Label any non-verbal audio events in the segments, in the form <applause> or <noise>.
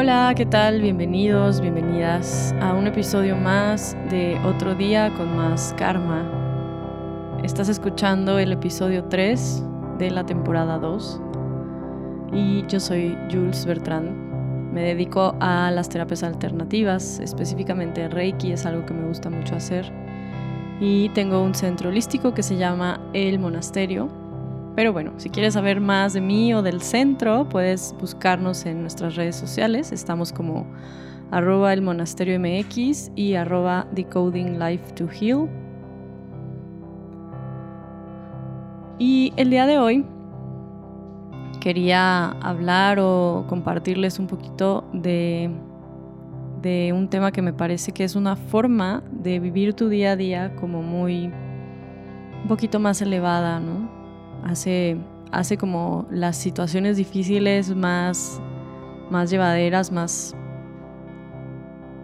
Hola, ¿qué tal? Bienvenidos, bienvenidas a un episodio más de Otro Día con Más Karma. Estás escuchando el episodio 3 de la temporada 2 y yo soy Jules Bertrand. Me dedico a las terapias alternativas, específicamente Reiki, es algo que me gusta mucho hacer. Y tengo un centro holístico que se llama El Monasterio, pero bueno, si quieres saber más de mí o del centro, puedes buscarnos en nuestras redes sociales. Estamos como arroba el MX y arroba decoding life to heal. Y el día de hoy quería hablar o compartirles un poquito de un tema que me parece que es una forma de vivir tu día a día como muy un poquito más elevada, ¿no? Hace, hace como las situaciones difíciles más, más llevaderas, más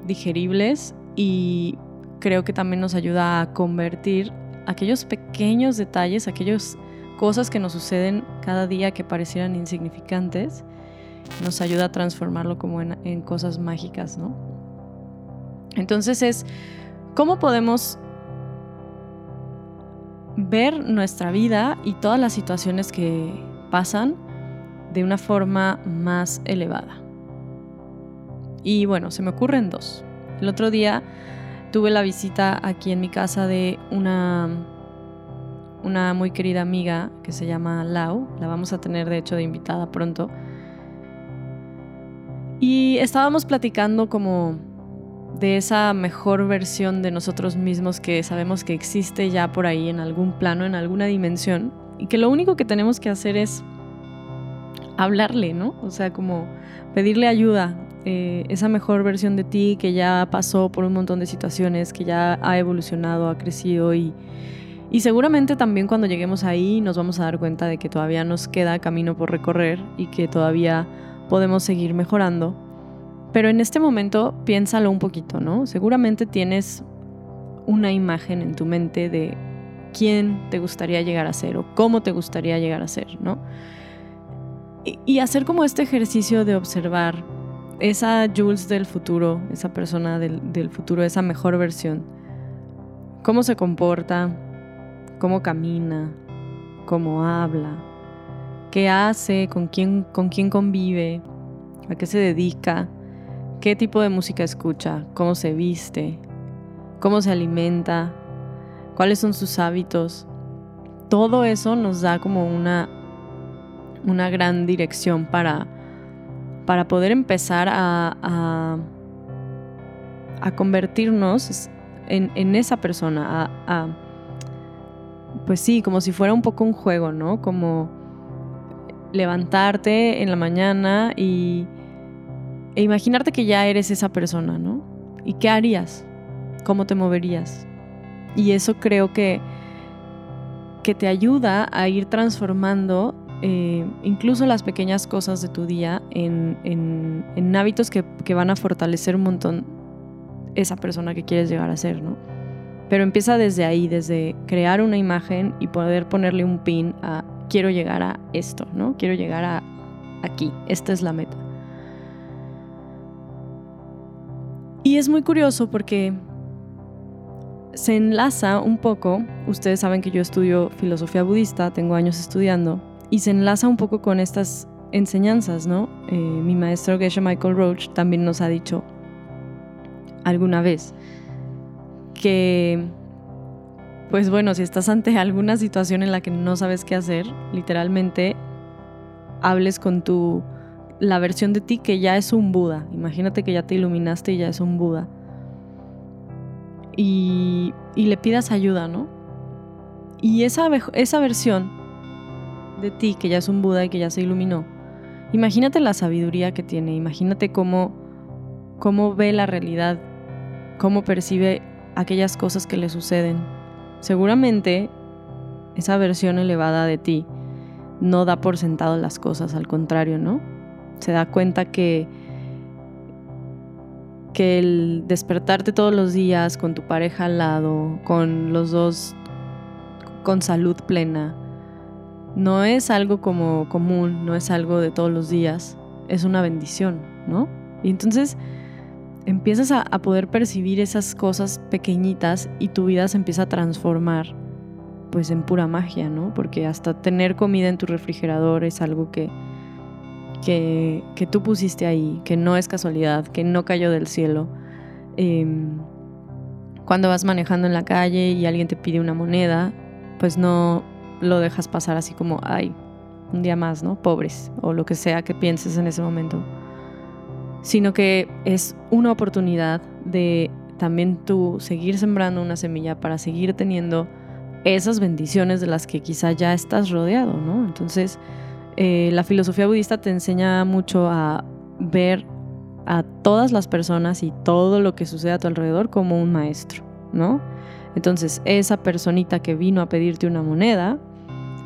digeribles y creo que también nos ayuda a convertir aquellos pequeños detalles, aquellas cosas que nos suceden cada día que parecieran insignificantes, nos ayuda a transformarlo como en, en cosas mágicas, ¿no? Entonces es, ¿cómo podemos ver nuestra vida y todas las situaciones que pasan de una forma más elevada. Y bueno, se me ocurren dos. El otro día tuve la visita aquí en mi casa de una, una muy querida amiga que se llama Lau. La vamos a tener de hecho de invitada pronto. Y estábamos platicando como de esa mejor versión de nosotros mismos que sabemos que existe ya por ahí en algún plano, en alguna dimensión, y que lo único que tenemos que hacer es hablarle, ¿no? O sea, como pedirle ayuda, eh, esa mejor versión de ti que ya pasó por un montón de situaciones, que ya ha evolucionado, ha crecido y, y seguramente también cuando lleguemos ahí nos vamos a dar cuenta de que todavía nos queda camino por recorrer y que todavía podemos seguir mejorando pero en este momento piénsalo un poquito, ¿no? Seguramente tienes una imagen en tu mente de quién te gustaría llegar a ser o cómo te gustaría llegar a ser, ¿no? Y, hacer como este ejercicio de observar esa Jules del futuro, esa persona del, futuro, esa mejor versión, cómo se comporta, cómo camina, cómo habla, qué hace, con con quién convive, a qué se dedica, qué tipo de música escucha, cómo se viste, cómo se alimenta, cuáles son sus hábitos. Todo eso nos da como una, una gran dirección para, para poder empezar a, a, convertirnos en, esa persona, pues sí, como si fuera un poco un juego, ¿no? Como levantarte en la mañana y e imaginarte que ya eres esa persona, ¿no? ¿Y qué harías? ¿Cómo te moverías? Y eso creo que, que te ayuda a ir transformando eh, incluso las pequeñas cosas de tu día en, en, hábitos que, que, van a fortalecer un montón esa persona que quieres llegar a ser, ¿no? Pero empieza desde ahí, desde crear una imagen y poder ponerle un pin a quiero llegar a esto, ¿no? Quiero llegar a aquí, esta es la meta. Y es muy curioso porque se enlaza un poco, ustedes saben que yo estudio filosofía budista, tengo años estudiando, y se enlaza un poco con estas enseñanzas, ¿no? Eh, mi maestro Geshe Michael Roach también nos ha dicho alguna vez que, pues bueno, si estás ante alguna situación en la que no sabes qué hacer, literalmente hables con tu la versión de ti que ya es un Buda. Imagínate que ya te iluminaste y ya es un Buda. Y, y le pidas ayuda, ¿no? Y esa, esa versión de ti que ya es un Buda y que ya se iluminó, imagínate la sabiduría que tiene, imagínate cómo, cómo ve la realidad, cómo percibe aquellas cosas que le suceden. Seguramente esa versión elevada de ti no da por sentado las cosas, al contrario, ¿no? Se da cuenta que, que el despertarte todos los días con tu pareja al lado, con los dos con salud plena, no es algo como común, no es algo de todos los días, es una bendición, ¿no? Y entonces empiezas a, poder percibir esas cosas pequeñitas y tu vida se empieza a transformar pues en pura magia, ¿no? Porque hasta tener comida en tu refrigerador es algo que, que, tú pusiste ahí, que no es casualidad, que no cayó del cielo. Em, cuando vas manejando en la calle y alguien te pide una moneda, pues no lo dejas pasar así como, ay, un día más, ¿no? Pobres, o lo que sea que pienses en ese momento. Sino que es una oportunidad de también tú seguir sembrando una semilla para seguir teniendo esas bendiciones de las que quizá ya estás rodeado, ¿no? Entonces, eh, la filosofía budista te enseña mucho a ver a todas las personas y todo lo que sucede a tu alrededor como un maestro, ¿no? Entonces, esa personita que vino a pedirte una moneda,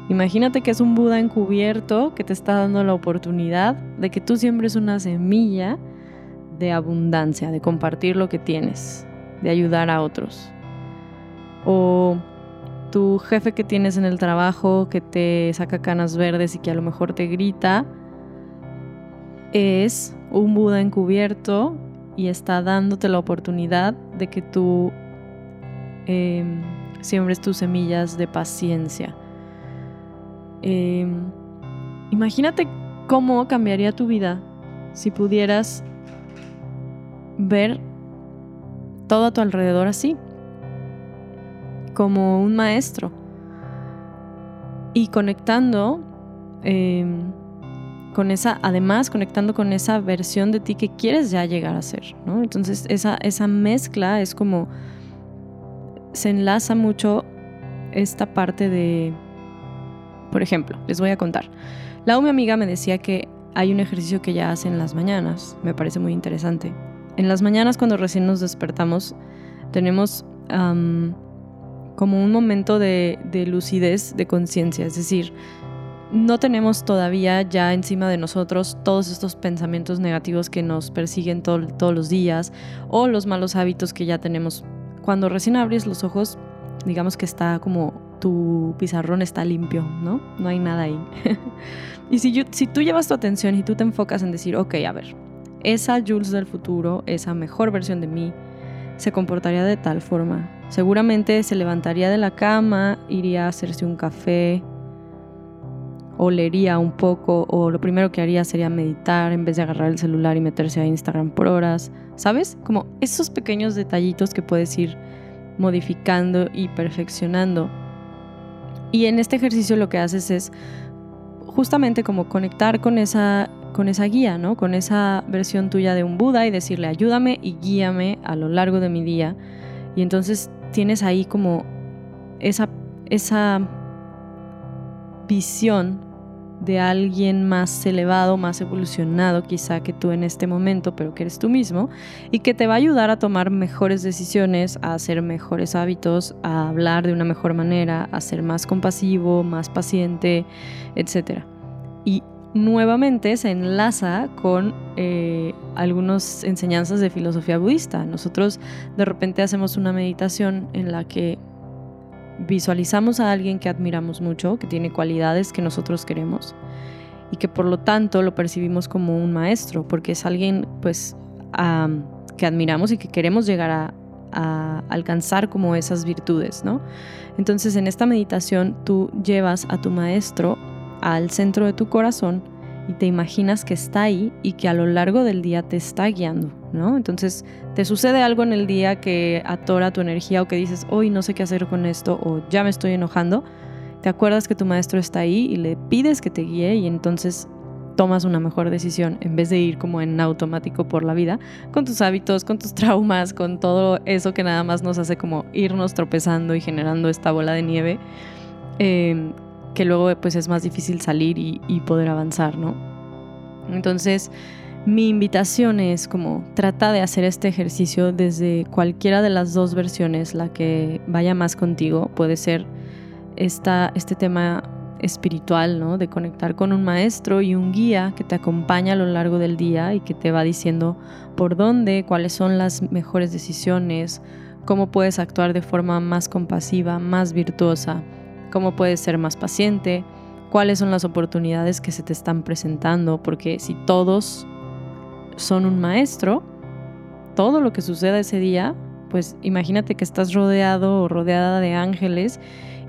imagínate que es un Buda encubierto que te está dando la oportunidad de que tú siembres una semilla de abundancia, de compartir lo que tienes, de ayudar a otros. O tu jefe que tienes en el trabajo que te saca canas verdes y que a lo mejor te grita, es un Buda encubierto y está dándote la oportunidad de que tú em, siembres tus semillas de paciencia. Em, imagínate cómo cambiaría tu vida si pudieras ver todo a tu alrededor así, como un maestro, y conectando em, con esa, además conectando con esa versión de ti que quieres ya llegar a ser, ¿no? Entonces esa, esa mezcla es como, se enlaza mucho esta parte de, por ejemplo, les voy a contar. La mi amiga me decía que hay un ejercicio que ella hace en las mañanas, me parece muy interesante. En las mañanas cuando recién nos despertamos tenemos como un momento de, de lucidez, de conciencia, es decir, no tenemos todavía ya encima de nosotros todos estos pensamientos negativos que nos persiguen todos los días o los malos hábitos que ya tenemos. Cuando recién abres los ojos, digamos que está como tu pizarrón está limpio, ¿no? No hay nada ahí. <laughs> y si, si tú llevas tu atención y tú te enfocas en decir, ok, a ver, esa Jules del futuro, esa mejor versión de mí, se comportaría de tal forma. Seguramente se levantaría de la cama, iría a hacerse un café, o leería un poco o lo primero que haría sería meditar en vez de agarrar el celular y meterse a Instagram por horas, ¿sabes? Como esos pequeños detallitos que puedes ir modificando y perfeccionando. Y en este ejercicio lo que haces es justamente como conectar con esa con esa guía, ¿no? Con esa versión tuya de un Buda y decirle, "Ayúdame y guíame a lo largo de mi día." Y entonces tienes ahí como esa esa visión de alguien más elevado, más evolucionado quizá que tú en este momento, pero que eres tú mismo, y que te va a ayudar a tomar mejores decisiones, a hacer mejores hábitos, a hablar de una mejor manera, a ser más compasivo, más paciente, etc. Y nuevamente se enlaza con eh, algunas enseñanzas de filosofía budista. Nosotros de repente hacemos una meditación en la que visualizamos a alguien que admiramos mucho, que tiene cualidades que nosotros queremos y que por lo tanto lo percibimos como un maestro, porque es alguien pues que admiramos y que queremos llegar a, a alcanzar como esas virtudes, ¿no? Entonces en esta meditación tú llevas a tu maestro al centro de tu corazón y te imaginas que está ahí y que a lo largo del día te está guiando, ¿no? Entonces te sucede algo en el día que atora tu energía o que dices, hoy no sé qué hacer con esto o ya me estoy enojando, te acuerdas que tu maestro está ahí y le pides que te guíe y entonces tomas una mejor decisión en vez de ir como en automático por la vida con tus hábitos, con tus <laughs> traumas, con todo eso que nada más nos hace como irnos tropezando y generando esta bola de nieve. Eh, que luego pues es más difícil salir y, poder avanzar, ¿no? Entonces, mi invitación es como trata de hacer este ejercicio desde cualquiera de las dos versiones, la que vaya más contigo, puede ser esta, este tema espiritual, ¿no? De conectar con un maestro y un guía que te acompaña a lo largo del día y que te va diciendo por dónde, cuáles son las mejores decisiones, cómo puedes actuar de forma más compasiva, más virtuosa cómo puedes ser más paciente, cuáles son las oportunidades que se te están presentando, porque si todos son un maestro, todo lo que suceda ese día, pues imagínate que estás rodeado o rodeada de ángeles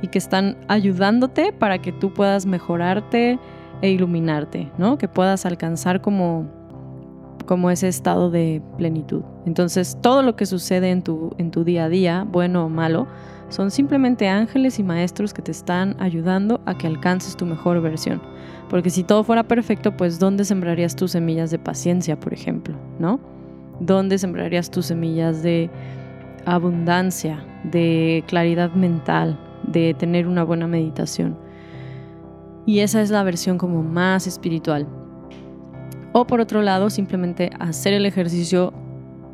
y que están ayudándote para que tú puedas mejorarte e iluminarte, ¿no? Que puedas alcanzar como, como ese estado de plenitud. Entonces, todo lo que sucede en tu, en tu día a día, bueno o malo, son simplemente ángeles y maestros que te están ayudando a que alcances tu mejor versión. Porque si todo fuera perfecto, pues ¿dónde sembrarías tus semillas de paciencia, por ejemplo? ¿No? ¿Dónde sembrarías tus semillas de abundancia, de claridad mental, de tener una buena meditación? Y esa es la versión como más espiritual. O por otro lado, simplemente hacer el ejercicio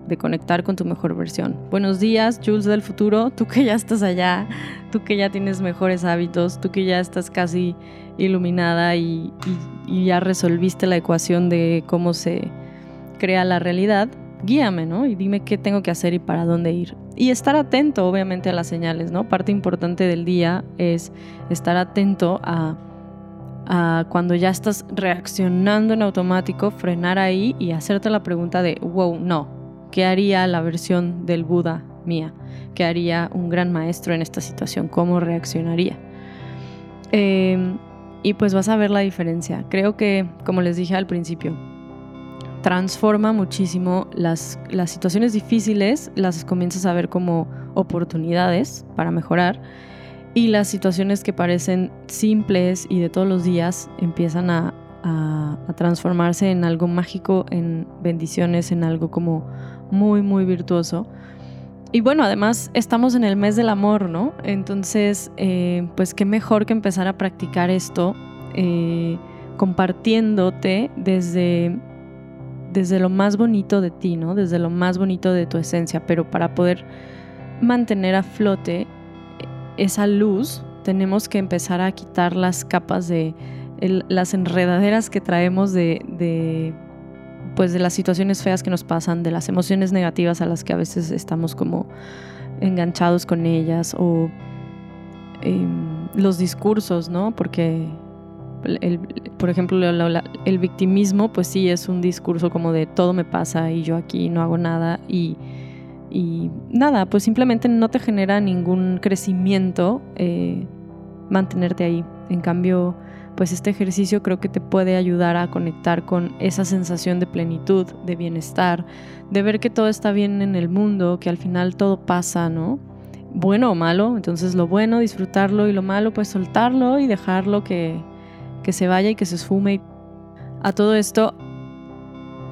de conectar con tu mejor versión. Buenos días, Jules del futuro, tú que ya estás allá, tú que ya tienes mejores hábitos, tú que ya estás casi iluminada y, ya resolviste la ecuación de cómo se crea la realidad, guíame, ¿no? Y dime qué tengo que hacer y para dónde ir. Y estar atento, obviamente, a las señales, ¿no? Parte importante del día es estar atento a, cuando ya estás reaccionando en automático, frenar ahí y hacerte la pregunta de, wow, no, ¿Qué haría la versión del Buda mía? ¿Qué haría un gran maestro en esta situación? ¿Cómo reaccionaría? Em, y pues vas a ver la diferencia. Creo que, como les dije al principio, transforma muchísimo las, las situaciones difíciles, las comienzas a ver como oportunidades para mejorar y las situaciones que parecen simples y de todos los días empiezan a, a, transformarse en algo mágico, en bendiciones, en algo como muy, muy virtuoso. Y bueno, además estamos en el mes del amor, ¿no? Entonces, eh, pues qué mejor que empezar a practicar esto eh, compartiéndote desde, desde lo más bonito de ti, ¿no? Desde lo más bonito de tu esencia, pero para poder mantener a flote esa luz, tenemos que empezar a quitar las capas de las enredaderas que traemos de pues de las situaciones feas que nos pasan, de las emociones negativas a las que a veces estamos como enganchados con ellas o em, los discursos, ¿no? Porque, por ejemplo, el victimismo, pues sí es un discurso como de todo me pasa y yo aquí no hago nada y, nada, pues simplemente no te genera ningún crecimiento eh, mantenerte ahí. En cambio, pues este ejercicio creo que te puede ayudar a conectar con esa sensación de plenitud, de bienestar, de ver que todo está bien en el mundo, que al final todo pasa, ¿no? Bueno o malo, entonces lo bueno disfrutarlo y lo malo pues soltarlo y dejarlo que, que se vaya y que se esfume. A todo esto,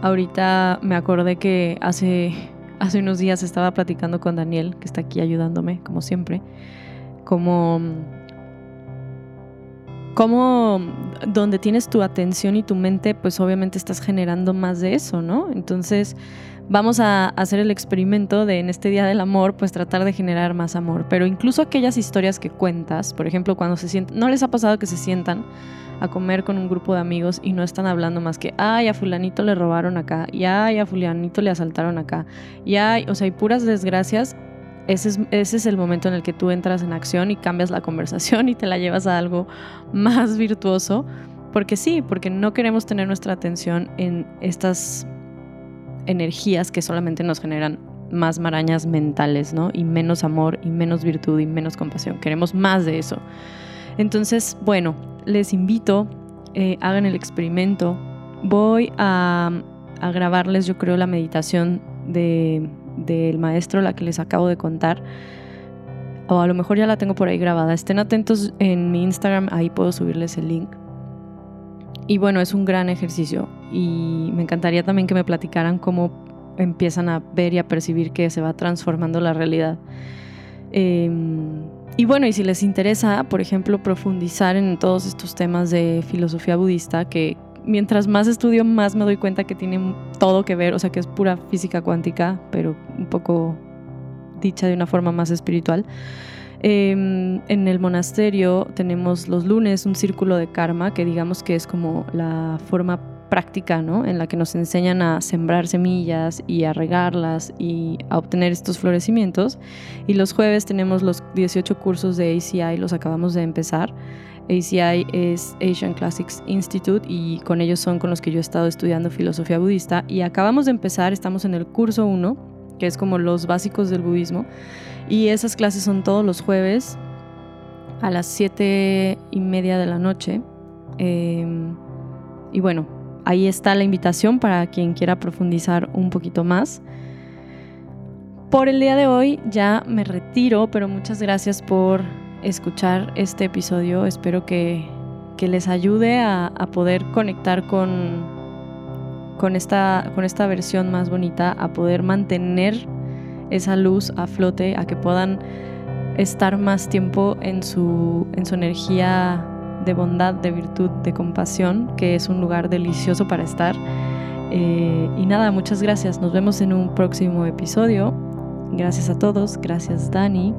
ahorita me acordé que hace, hace unos días estaba platicando con Daniel, que está aquí ayudándome, como siempre, como cómo donde tienes tu atención y tu mente, pues obviamente estás generando más de eso, ¿no? Entonces vamos a hacer el experimento de en este Día del Amor, pues tratar de generar más amor. Pero incluso aquellas historias que cuentas, por ejemplo, cuando se sientan, ¿no les ha pasado que se sientan a comer con un grupo de amigos y no están hablando más que, ay, a fulanito le robaron acá, y ay, a fulanito le asaltaron acá, y ay, o sea, hay puras desgracias ese es, el momento en el que tú entras en acción y cambias la conversación y te la llevas a algo más virtuoso. Porque sí, porque no queremos tener nuestra atención en estas energías que solamente nos generan más marañas mentales, ¿no? Y menos amor y menos virtud y menos compasión. Queremos más de eso. Entonces, bueno, les invito, eh, hagan el experimento. Voy a grabarles, yo creo, la meditación de del maestro, la que les acabo de contar. O a lo mejor ya la tengo por ahí grabada. Estén atentos en mi Instagram, ahí puedo subirles el link. Y bueno, es un gran ejercicio y me encantaría también que me platicaran cómo empiezan a ver y a percibir que se va transformando la realidad. Em, y bueno, y si les interesa, por ejemplo, profundizar en todos estos temas de filosofía budista, que mientras más estudio, más me doy cuenta que tiene todo que ver, o sea, que es pura física cuántica, pero un poco dicha de una forma más espiritual. Em, en el monasterio tenemos los lunes un círculo de karma, que digamos que es como la forma práctica, ¿no? En la que nos enseñan a sembrar semillas y a regarlas y a obtener estos florecimientos. Y los jueves tenemos los 18 cursos de ACI, los acabamos de empezar. ACI es Asian Classics Institute y con ellos son con los que yo he estado estudiando filosofía budista y acabamos de empezar, estamos en el curso 1, que es como los básicos del budismo y esas clases son todos los jueves a las 7 y media de la noche. Em, y bueno, ahí está la invitación para quien quiera profundizar un poquito más. Por el día de hoy ya me retiro, pero muchas gracias por escuchar este episodio. Espero que, les ayude a, poder conectar con, con, esta, con esta versión más bonita, a poder mantener esa luz a flote, a que puedan estar más tiempo en su, en su energía de bondad, de virtud, de compasión, que es un lugar delicioso para estar. Eh, y nada, muchas gracias. Nos vemos en un próximo episodio. Gracias a todos. Gracias Dani.